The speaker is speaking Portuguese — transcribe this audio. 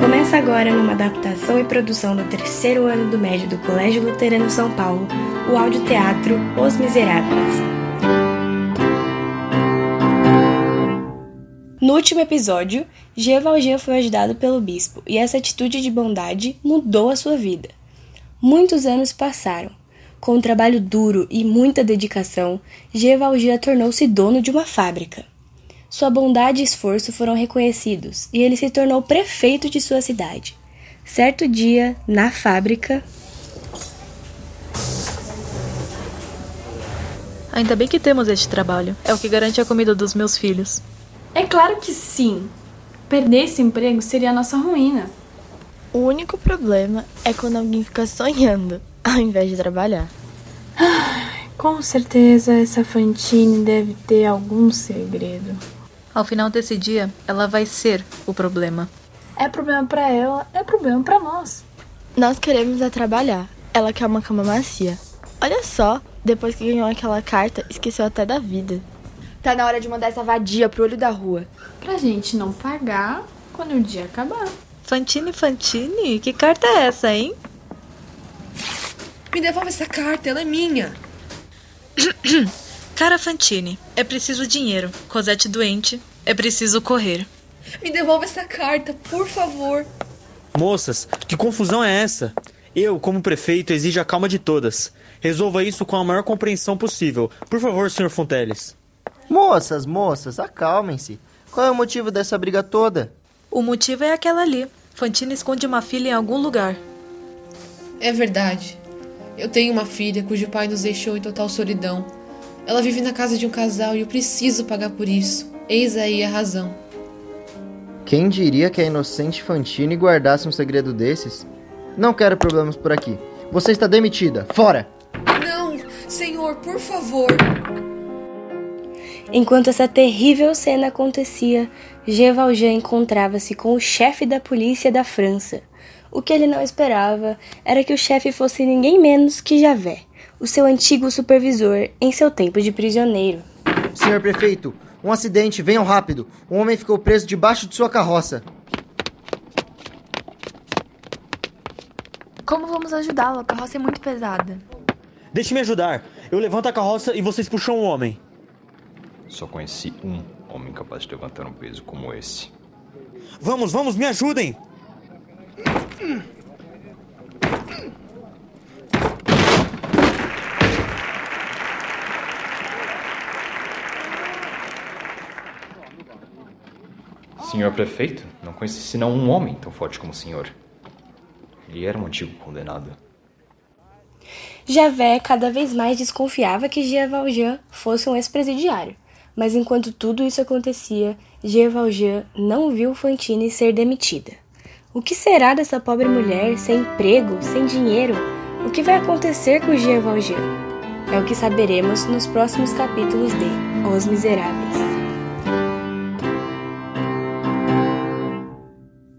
Começa agora numa adaptação e produção do terceiro ano do médio do Colégio Luterano São Paulo, o audioteatro Os Miseráveis. No último episódio, Jean Valjean foi ajudado pelo bispo e essa atitude de bondade mudou a sua vida. Muitos anos passaram. Com um trabalho duro e muita dedicação, Jean Valjean tornou-se dono de uma fábrica. Sua bondade e esforço foram reconhecidos e ele se tornou prefeito de sua cidade. Certo dia, na fábrica. Ainda bem que temos este trabalho. É o que garante a comida dos meus filhos. É claro que sim. Perder esse emprego seria a nossa ruína. O único problema é quando alguém fica sonhando ao invés de trabalhar. Com certeza essa Fantine deve ter algum segredo. Ao final desse dia, ela vai ser o problema. É problema para ela, é problema para nós. Nós queremos é trabalhar. Ela quer uma cama macia. Olha só, depois que ganhou aquela carta, esqueceu até da vida. Tá na hora de mandar essa vadia pro olho da rua. Pra gente não pagar quando o dia acabar. Fantine, Fantine, que carta é essa, hein? Me devolve essa carta, ela é minha. Cara Fantine, é preciso dinheiro. Cosette doente, é preciso correr. Me devolve essa carta, por favor. Moças, que confusão é essa? Eu, como prefeito, exijo a calma de todas. Resolva isso com a maior compreensão possível. Por favor, Sr. Fonteles. Moças, moças, acalmem-se. Qual é o motivo dessa briga toda? O motivo é aquela ali. Fantine esconde uma filha em algum lugar. É verdade. Eu tenho uma filha cujo pai nos deixou em total solidão. Ela vive na casa de um casal e eu preciso pagar por isso. Eis aí a razão. Quem diria que a inocente Fantine guardasse um segredo desses? Não quero problemas por aqui. Você está demitida. Fora! Não, senhor, por favor. Enquanto essa terrível cena acontecia, Jean Valjean encontrava-se com o chefe da polícia da França. O que ele não esperava era que o chefe fosse ninguém menos que Javé, o seu antigo supervisor em seu tempo de prisioneiro. Senhor prefeito, um acidente, venham rápido. Um homem ficou preso debaixo de sua carroça. Como vamos ajudá-lo? A carroça é muito pesada. Deixe-me ajudar. Eu levanto a carroça e vocês puxam o homem. Só conheci um homem capaz de levantar um peso como esse. Vamos, vamos, me ajudem! Senhor prefeito, não conheci senão um homem tão forte como o senhor. Ele era um antigo condenado. Javé cada vez mais desconfiava que Jean Valjean fosse um ex-presidiário. Mas enquanto tudo isso acontecia, Jean Valjean não viu Fantine ser demitida. O que será dessa pobre mulher sem emprego, sem dinheiro? O que vai acontecer com Jean Valjean? É o que saberemos nos próximos capítulos de Os Miseráveis.